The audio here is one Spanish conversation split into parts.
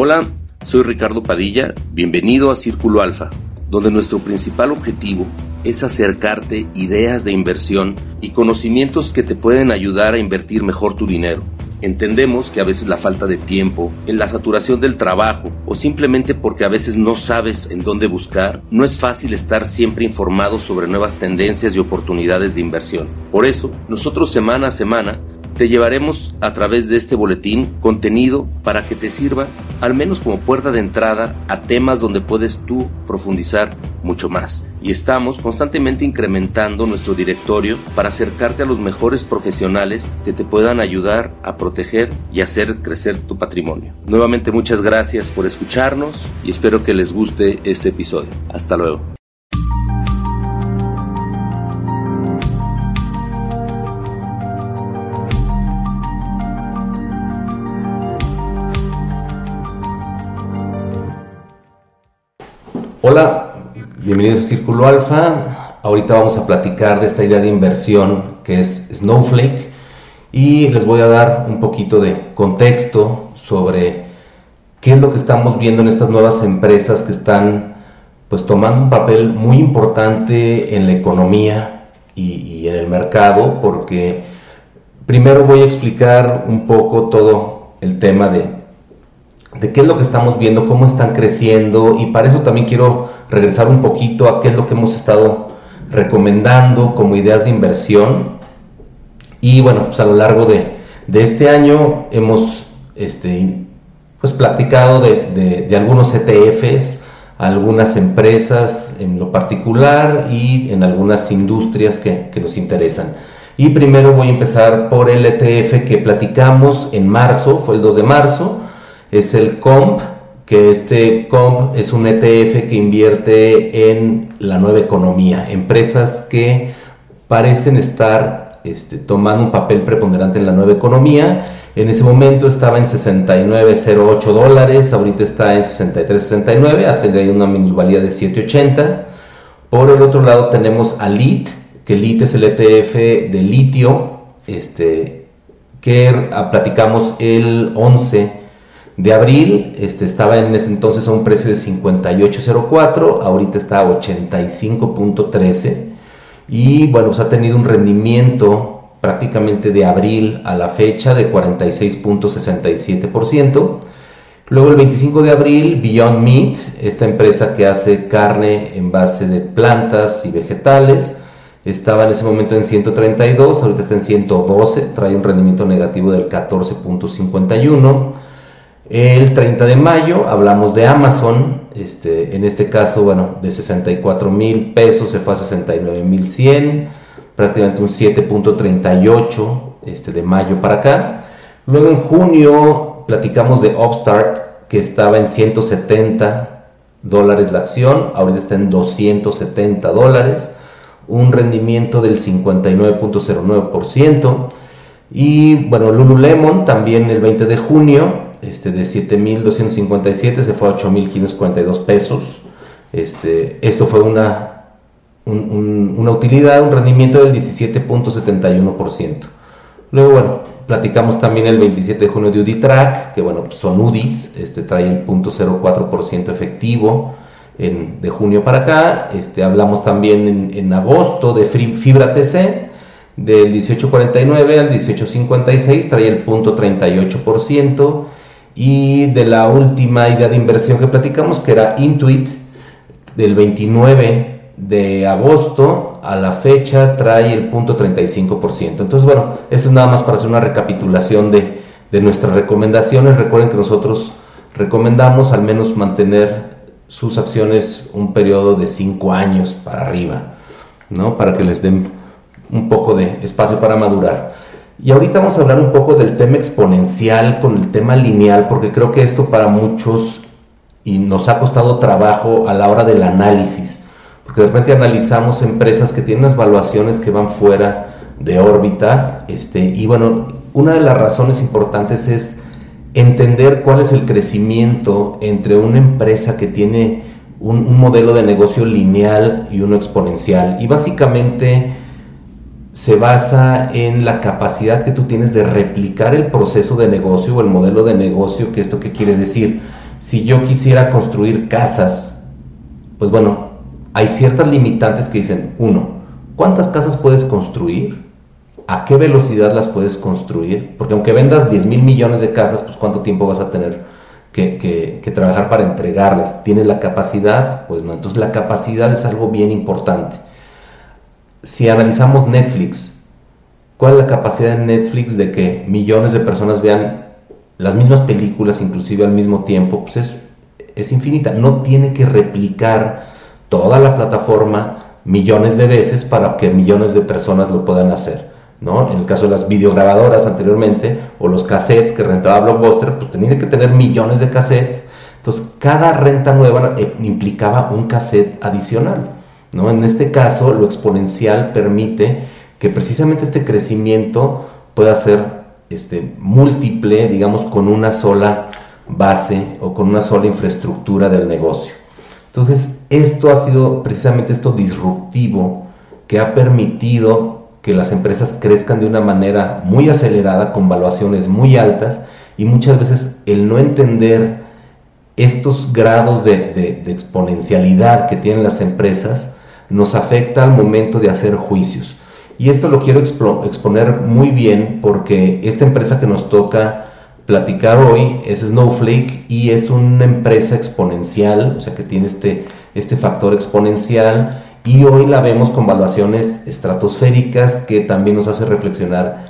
Hola, soy Ricardo Padilla, bienvenido a Círculo Alfa, donde nuestro principal objetivo es acercarte ideas de inversión y conocimientos que te pueden ayudar a invertir mejor tu dinero. Entendemos que a veces la falta de tiempo, en la saturación del trabajo o simplemente porque a veces no sabes en dónde buscar, no es fácil estar siempre informado sobre nuevas tendencias y oportunidades de inversión. Por eso, nosotros semana a semana te llevaremos a través de este boletín contenido para que te sirva al menos como puerta de entrada a temas donde puedes tú profundizar mucho más. Y estamos constantemente incrementando nuestro directorio para acercarte a los mejores profesionales que te puedan ayudar a proteger y hacer crecer tu patrimonio. Nuevamente muchas gracias por escucharnos y espero que les guste este episodio. Hasta luego. Hola, bienvenidos a Círculo Alfa. Ahorita vamos a platicar de esta idea de inversión que es Snowflake y les voy a dar un poquito de contexto sobre qué es lo que estamos viendo en estas nuevas empresas que están pues tomando un papel muy importante en la economía y, y en el mercado porque primero voy a explicar un poco todo el tema de de qué es lo que estamos viendo, cómo están creciendo y para eso también quiero regresar un poquito a qué es lo que hemos estado recomendando como ideas de inversión. Y bueno, pues a lo largo de, este año hemos este, pues platicado de, algunos ETFs, algunas empresas en lo particular y en algunas industrias que, que nos interesan. Y primero voy a empezar por el ETF que platicamos en marzo, fue el 2 de marzo, es el COMP, que este COMP es un ETF que invierte en la nueva economía, empresas que parecen estar este, tomando un papel preponderante en la nueva economía. En ese momento estaba en 69.08 dólares, ahorita está en 63.69, ha tenido una minusvalía de 7.80. Por el otro lado tenemos a LIT, que LIT es el ETF de litio, este, que platicamos el 11 de abril este, estaba en ese entonces a un precio de 58.04, ahorita está a 85.13 y bueno, pues ha tenido un rendimiento prácticamente de abril a la fecha de 46.67%. Luego el 25 de abril, Beyond Meat, esta empresa que hace carne en base de plantas y vegetales, estaba en ese momento en 132, ahorita está en 112, trae un rendimiento negativo del 14.51. El 30 de mayo hablamos de Amazon, este, en este caso, bueno, de 64 mil pesos se fue a 69 mil 100, prácticamente un 7.38 este, de mayo para acá. Luego en junio platicamos de Upstart, que estaba en 170 dólares la acción, ahorita está en 270 dólares, un rendimiento del 59.09%. Y bueno, Lululemon también el 20 de junio este, de 7.257 se fue a 8.542 pesos. Este, esto fue una, una utilidad, un rendimiento del 17.71%. Luego, bueno, platicamos también el 27 de junio de UdiTrack, que bueno, son UDIs, este, trae el 0.04% efectivo en, de junio para acá. Este, hablamos también en, en agosto de Fibra TC, del 18.49 al 18.56, trae el 0.38% y de la última idea de inversión que platicamos, que era Intuit, del 29 de agosto a la fecha trae el punto 35%. Entonces, bueno, eso es nada más para hacer una recapitulación de, de nuestras recomendaciones. Recuerden que nosotros recomendamos al menos mantener sus acciones un periodo de 5 años para arriba, ¿no? Para que les den un poco de espacio para madurar. Y ahorita vamos a hablar un poco del tema exponencial con el tema lineal, porque creo que esto para muchos y nos ha costado trabajo a la hora del análisis, porque de repente analizamos empresas que tienen unas valuaciones que van fuera de órbita, este, y bueno, una de las razones importantes es entender cuál es el crecimiento entre una empresa que tiene un, un modelo de negocio lineal y uno exponencial. Y básicamente se basa en la capacidad que tú tienes de replicar el proceso de negocio o el modelo de negocio, que esto qué quiere decir. Si yo quisiera construir casas, pues bueno, hay ciertas limitantes que dicen, uno, ¿cuántas casas puedes construir? ¿A qué velocidad las puedes construir? Porque aunque vendas 10 mil millones de casas, pues cuánto tiempo vas a tener que, que, trabajar para entregarlas. ¿Tienes la capacidad? Pues no. Entonces la capacidad es algo bien importante. Si analizamos Netflix, ¿cuál es la capacidad de Netflix de que millones de personas vean las mismas películas, inclusive al mismo tiempo? Pues es, es infinita. No tiene que replicar toda la plataforma millones de veces para que millones de personas lo puedan hacer. ¿no? En el caso de las videograbadoras anteriormente, o los cassettes que rentaba Blockbuster, pues tenía que tener millones de cassettes. Entonces, cada renta nueva implicaba un cassette adicional. ¿No? En este caso, lo exponencial permite que precisamente este crecimiento pueda ser este, múltiple, digamos, con una sola base o con una sola infraestructura del negocio. Entonces, esto ha sido precisamente esto disruptivo que ha permitido que las empresas crezcan de una manera muy acelerada, con valuaciones muy altas, y muchas veces el no entender estos grados de, exponencialidad que tienen las empresas nos afecta al momento de hacer juicios. Y esto lo quiero exponer muy bien porque esta empresa que nos toca platicar hoy es Snowflake y es una empresa exponencial, o sea que tiene este, este factor exponencial y hoy la vemos con valuaciones estratosféricas que también nos hace reflexionar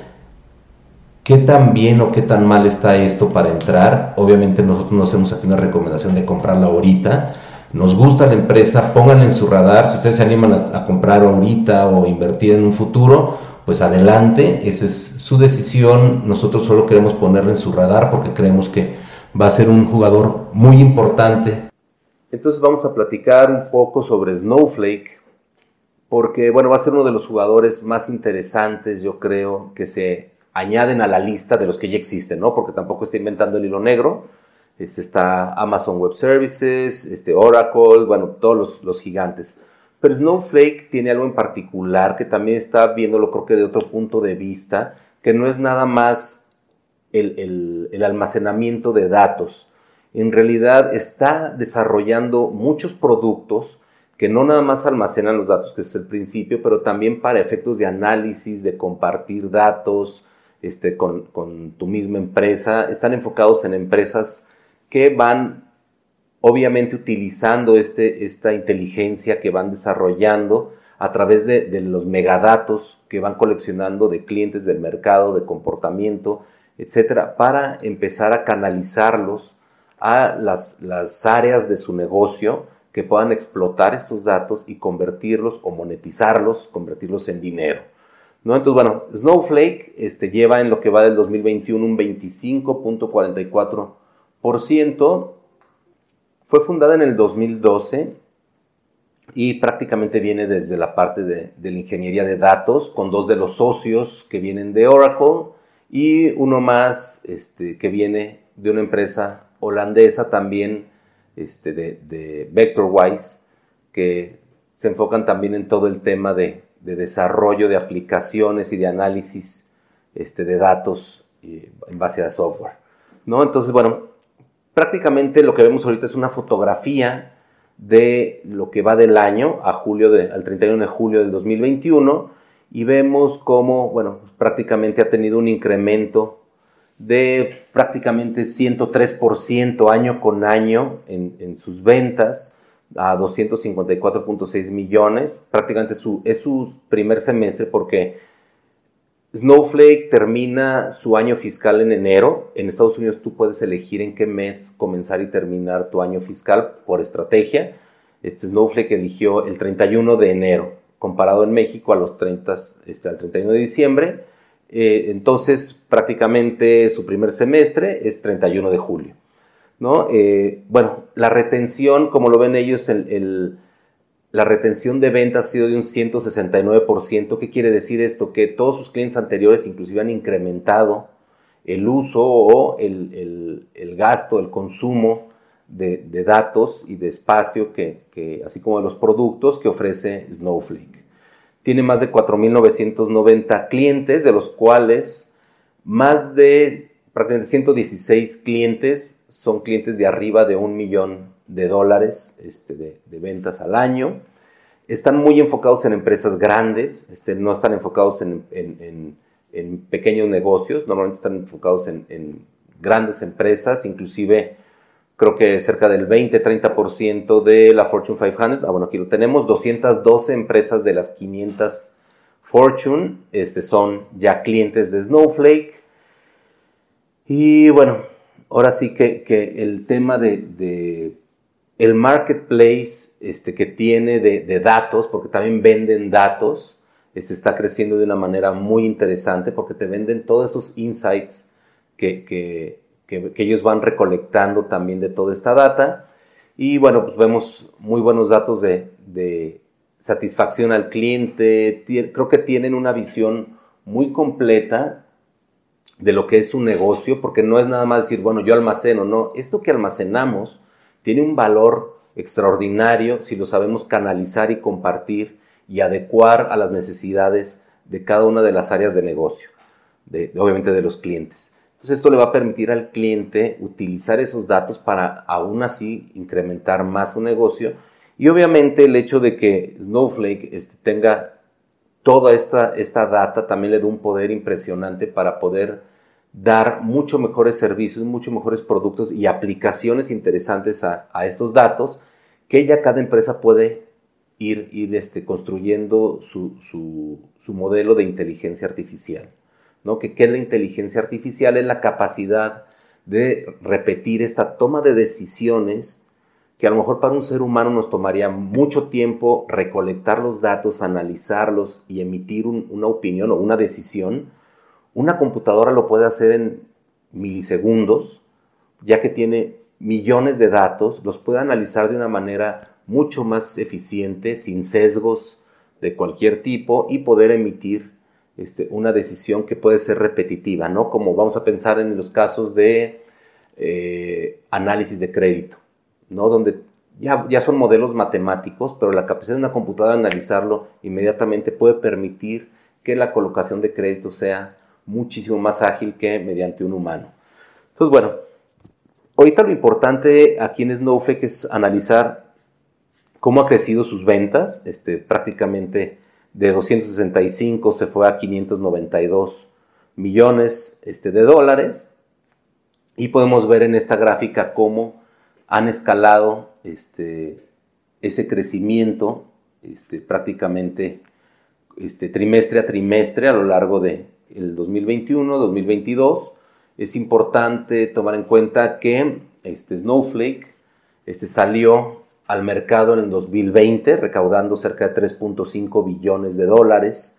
qué tan bien o qué tan mal está esto para entrar. Obviamente nosotros no hacemos aquí una recomendación de comprarla ahorita. Nos gusta la empresa, pónganla en su radar. Si ustedes se animan a, comprar ahorita o invertir en un futuro, pues adelante, esa es su decisión. Nosotros solo queremos ponerla en su radar porque creemos que va a ser un jugador muy importante. Entonces vamos a platicar un poco sobre Snowflake, porque bueno, va a ser uno de los jugadores más interesantes, yo creo, que se añaden a la lista de los que ya existen, ¿no? Porque tampoco está inventando el hilo negro. Está Amazon Web Services, este Oracle, bueno, todos los, gigantes. Pero Snowflake tiene algo en particular que también está viéndolo, creo que de otro punto de vista, que no es nada más el, el almacenamiento de datos. En realidad está desarrollando muchos productos que no nada más almacenan los datos, que es el principio, pero también para efectos de análisis, de compartir datos este, con, tu misma empresa. Están enfocados en empresas que van obviamente utilizando este, esta inteligencia que van desarrollando a través de, de, los megadatos que van coleccionando de clientes del mercado, de comportamiento, etcétera, para empezar a canalizarlos a las, las áreas de su negocio que puedan explotar estos datos y convertirlos o monetizarlos, convertirlos en dinero. ¿no? Entonces, bueno, Snowflake este, lleva en lo que va del 2021 un 25.44%. Fue fundada en el 2012 y prácticamente viene desde la parte de, de, la ingeniería de datos, con dos de los socios que vienen de Oracle y uno más este, que viene de una empresa holandesa también este, de, VectorWise, que se enfocan también en todo el tema de, desarrollo de aplicaciones y de análisis este, de datos en base a software. ¿no? Entonces, bueno, prácticamente lo que vemos ahorita es una fotografía de lo que va del año a julio de, al 31 de julio del 2021 y vemos cómo, bueno, prácticamente ha tenido un incremento de prácticamente 103% año con año en, sus ventas a 254.6 millones. Prácticamente su, es su primer semestre porque Snowflake termina su año fiscal en enero. En Estados Unidos tú puedes elegir en qué mes comenzar y terminar tu año fiscal por estrategia. Este Snowflake eligió el 31 de enero, comparado en México a los 30, este, al 31 de diciembre eh, entonces, prácticamente su primer semestre es 31 de julio. ¿no? Eh, bueno, la retención, como lo ven ellos, la retención de ventas ha sido de un 169%. ¿Qué quiere decir esto? Que todos sus clientes anteriores inclusive han incrementado el uso o el, gasto, el consumo de, datos y de espacio, que, así como de los productos que ofrece Snowflake tiene más de 4.990 clientes, de los cuales más de prácticamente 116 clientes son clientes de arriba de un millón de dólares este, de, ventas al año. Están muy enfocados en empresas grandes, este, no están enfocados en, pequeños negocios, normalmente están enfocados en, grandes empresas, inclusive creo que cerca del 20-30% de la Fortune 500, ah bueno, aquí lo tenemos, 212 empresas de las 500 Fortune este, son ya clientes de Snowflake. Y bueno, ahora sí que, el tema de, el marketplace este, que tiene de, datos, porque también venden datos, este, está creciendo de una manera muy interesante porque te venden todos esos insights que, ellos van recolectando también de toda esta data. Y bueno, pues vemos muy buenos datos de, satisfacción al cliente. Creo que tienen una visión muy completa de lo que es un negocio, porque no es nada más decir, bueno, yo almaceno, no, esto que almacenamos tiene un valor extraordinario si lo sabemos canalizar y compartir y adecuar a las necesidades de cada una de las áreas de negocio, de, obviamente de los clientes. Entonces esto le va a permitir al cliente utilizar esos datos para aún así incrementar más su negocio y obviamente el hecho de que Snowflake este, tenga toda esta, esta data también le da un poder impresionante para poder dar mucho mejores servicios, mucho mejores productos y aplicaciones interesantes a, estos datos que ya cada empresa puede ir, este, construyendo su, modelo de inteligencia artificial. ¿no? Que, ¿Qué es la inteligencia artificial? Es la capacidad de repetir esta toma de decisiones que a lo mejor para un ser humano nos tomaría mucho tiempo recolectar los datos, analizarlos y emitir una opinión o una decisión, una computadora lo puede hacer en milisegundos, ya que tiene millones de datos, los puede analizar de una manera mucho más eficiente, sin sesgos de cualquier tipo y poder emitir este, una decisión que puede ser repetitiva, ¿no? Como vamos a pensar en los casos de eh, análisis de crédito ¿no? Donde ya, ya son modelos matemáticos, pero la capacidad de una computadora de analizarlo inmediatamente puede permitir que la colocación de crédito sea muchísimo más ágil que mediante un humano. Entonces, bueno, ahorita lo importante aquí en Snowflake es analizar cómo ha crecido sus ventas, este, prácticamente de 265 se fue a 592 millones este, de dólares y podemos ver en esta gráfica cómo han escalado este, ese crecimiento prácticamente trimestre a trimestre a lo largo del el 2021, 2022. Es importante tomar en cuenta que este Snowflake este, salió al mercado en el 2020 recaudando cerca de 3.5 billones de dólares,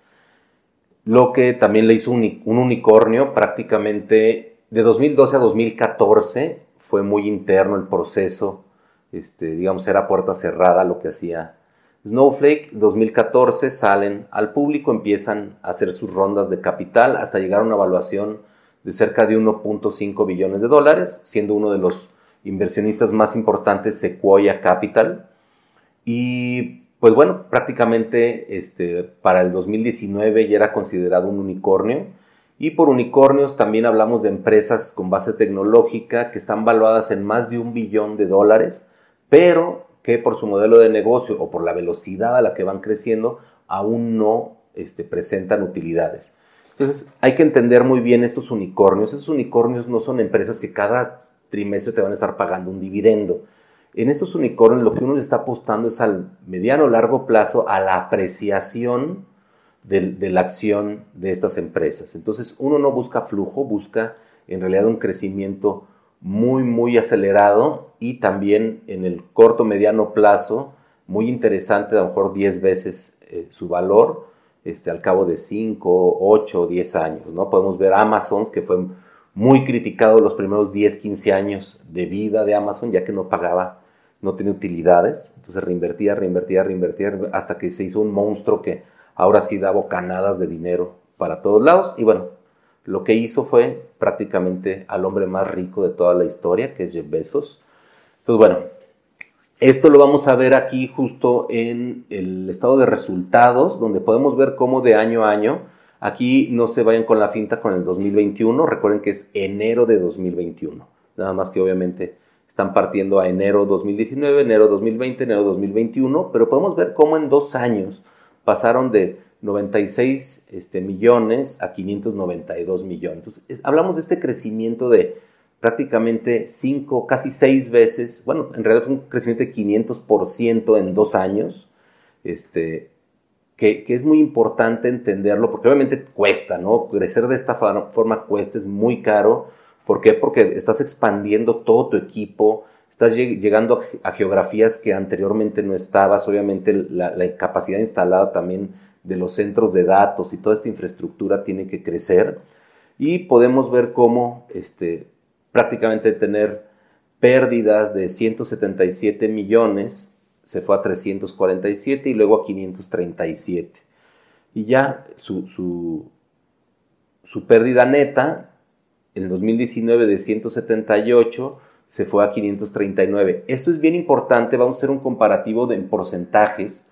lo que también le hizo un, un unicornio prácticamente de 2012 a 2014 fue muy interno el proceso, este, digamos, era puerta cerrada lo que hacía Snowflake. 2014 salen al público, empiezan a hacer sus rondas de capital hasta llegar a una evaluación de cerca de 1.5 billones de dólares, siendo uno de los inversionistas más importantes Sequoia Capital. Y pues bueno, prácticamente este, para el 2019 ya era considerado un unicornio y por unicornios también hablamos de empresas con base tecnológica que están valuadas en más de un billón de dólares, pero que por su modelo de negocio o por la velocidad a la que van creciendo aún no este, presentan utilidades. Entonces hay que entender muy bien estos unicornios. Estos unicornios no son empresas que cada trimestre te van a estar pagando un dividendo. En estos unicornios lo que uno le está apostando es al mediano o largo plazo a la apreciación de, la acción de estas empresas. Entonces uno no busca flujo, busca en realidad un crecimiento muy, muy acelerado y también en el corto, mediano plazo, muy interesante, a lo mejor 10 veces eh, su valor este, al cabo de 5, 8, 10 años. ¿no? Podemos ver Amazon, que fue muy criticado los primeros 10, 15 años de vida de Amazon, ya que no pagaba, no tenía utilidades. Entonces reinvertía, reinvertía, reinvertía, hasta que se hizo un monstruo que ahora sí da bocanadas de dinero para todos lados. Y bueno, lo que hizo fue prácticamente al hombre más rico de toda la historia, que es Jeff Bezos. Entonces, bueno, esto lo vamos a ver aquí justo en el estado de resultados, donde podemos ver cómo de año a año Aquí no se vayan con la finta con el 2021, recuerden que es enero de 2021, nada más que obviamente están partiendo a enero 2019, enero 2020, enero 2021, pero podemos ver cómo en dos años pasaron de 96 este, millones a 592 millones. Entonces, hablamos de este crecimiento de prácticamente 5, casi 6 veces, bueno, en realidad fue un crecimiento de 500% en dos años, este, que, es muy importante entenderlo, porque obviamente cuesta, ¿no? Crecer de esta forma cuesta, es muy caro. ¿Por qué? Porque estás expandiendo todo tu equipo, estás llegando a geografías que anteriormente no estabas, obviamente la capacidad instalada también de los centros de datos y toda esta infraestructura tiene que crecer y podemos ver cómo este, prácticamente tener pérdidas de 177 millones se fue a 347 y luego a 537. Y ya su, su, pérdida neta en 2019 de 178 se fue a 539. Esto es bien importante, vamos a hacer un comparativo de, en porcentajes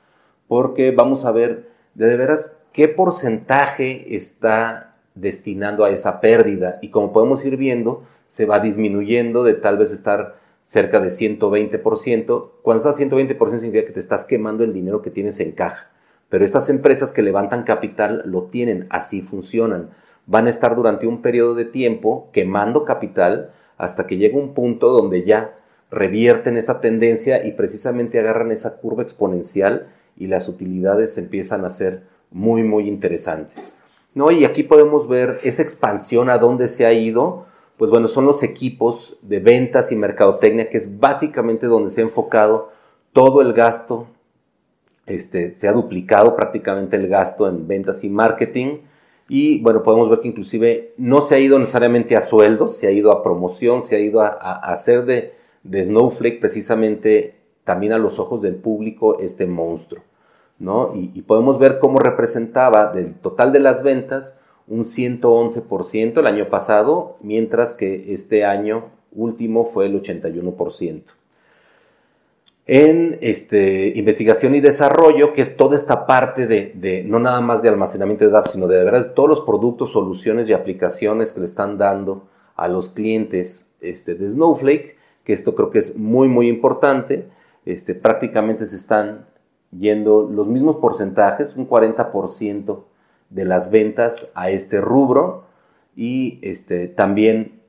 porque vamos a ver de, veras qué porcentaje está destinando a esa pérdida y como podemos ir viendo, se va disminuyendo de tal vez estar cerca de 120%. Cuando estás a 120% significa que te estás quemando el dinero que tienes en caja. Pero estas empresas que levantan capital lo tienen, así funcionan. Van a estar durante un periodo de tiempo quemando capital hasta que llega un punto donde ya revierten esa tendencia y precisamente agarran esa curva exponencial y las utilidades empiezan a ser muy, muy interesantes. ¿No? Y aquí podemos ver esa expansión a dónde se ha ido. Pues bueno, son los equipos de ventas y mercadotecnia, que es básicamente donde se ha enfocado todo el gasto. Este, se ha duplicado prácticamente el gasto en ventas y marketing. Y bueno, podemos ver que inclusive no se ha ido necesariamente a sueldos, se ha ido a promoción, se ha ido a, hacer de, de Snowflake precisamente también a los ojos del público este monstruo. ¿no? Y, podemos ver cómo representaba del total de las ventas un 111% el año pasado, mientras que este año último fue el 81%. En este, investigación y desarrollo, que es toda esta parte de, no nada más de almacenamiento de datos, sino de, de verdad todos los productos, soluciones y aplicaciones que le están dando a los clientes este, de Snowflake, que esto creo que es muy, muy importante este, prácticamente se están yendo los mismos porcentajes, un 40% de las ventas a este rubro y este, también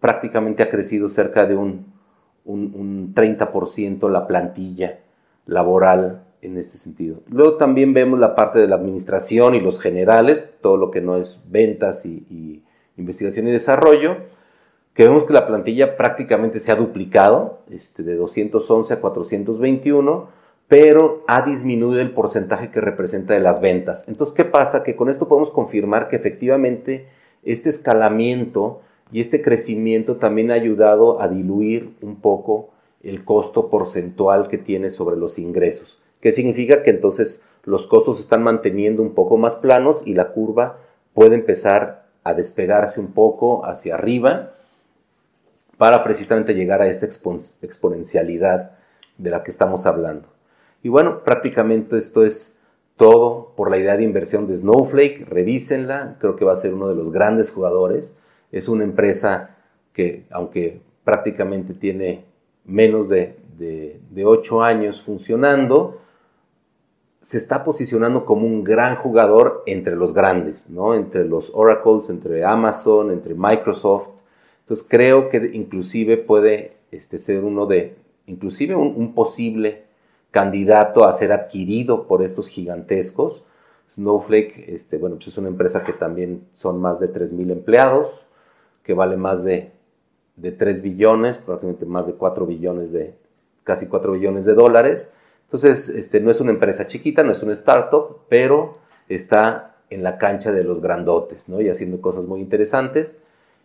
prácticamente ha crecido cerca de un, un, 30% la plantilla laboral en este sentido. Luego también vemos la parte de la administración y los generales, todo lo que no es ventas y investigación y desarrollo que vemos que la plantilla prácticamente se ha duplicado, este, de 211 a 421, pero ha disminuido el porcentaje que representa de las ventas. Entonces, ¿qué pasa? Que con esto podemos confirmar que efectivamente este escalamiento y este crecimiento también ha ayudado a diluir un poco el costo porcentual que tiene sobre los ingresos. ¿Qué significa? Que entonces los costos se están manteniendo un poco más planos y la curva puede empezar a despegarse un poco hacia arriba para precisamente llegar a esta exponencialidad de la que estamos hablando. Y bueno, prácticamente esto es todo por la idea de inversión de Snowflake. Revísenla, creo que va a ser uno de los grandes jugadores. Es una empresa que, aunque prácticamente tiene menos de, de, 8 años funcionando, se está posicionando como un gran jugador entre los grandes, ¿no? entre los Oracles, entre Amazon, entre Microsoft, entonces creo que inclusive puede este, ser uno de, inclusive un, posible candidato a ser adquirido por estos gigantescos. Snowflake, este, bueno, pues es una empresa que también son más de 3.000 empleados, que vale más de, de 3 billones, prácticamente más de 4 billones de, casi 4 billones de dólares. Entonces, este, no es una empresa chiquita, no es un startup, pero está en la cancha de los grandotes, ¿no? Y haciendo cosas muy interesantes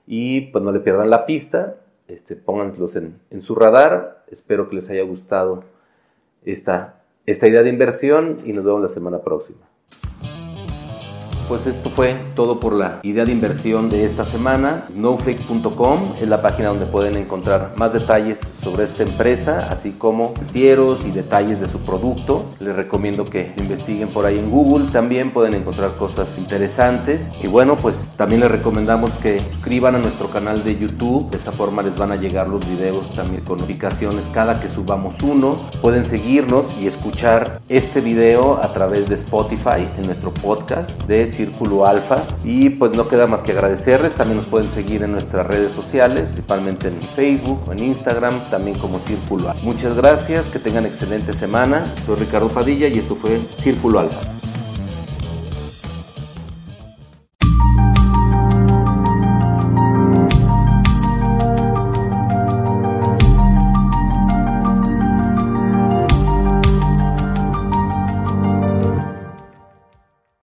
y pues no le pierdan la pista, este, pónganlos en, su radar, espero que les haya gustado esta, esta idea de inversión y nos vemos la semana próxima. Pues esto fue todo por la idea de inversión de esta semana. Snowflake.com es la página donde pueden encontrar más detalles sobre esta empresa, así como cieros y detalles de su producto. Les recomiendo que investiguen por ahí en Google. También pueden encontrar cosas interesantes. Y bueno, pues también les recomendamos que suscriban a nuestro canal de YouTube. De esa forma les van a llegar los videos también con notificaciones cada que subamos uno. Pueden seguirnos y escuchar este video a través de Spotify en nuestro podcast de Círculo Alfa. Y pues no queda más que agradecerles. También nos pueden seguir en nuestras redes sociales, principalmente en Facebook en Instagram, también como Círculo Alfa. Muchas gracias, que tengan excelente semana. Soy Ricardo Padilla y esto fue Círculo Alfa.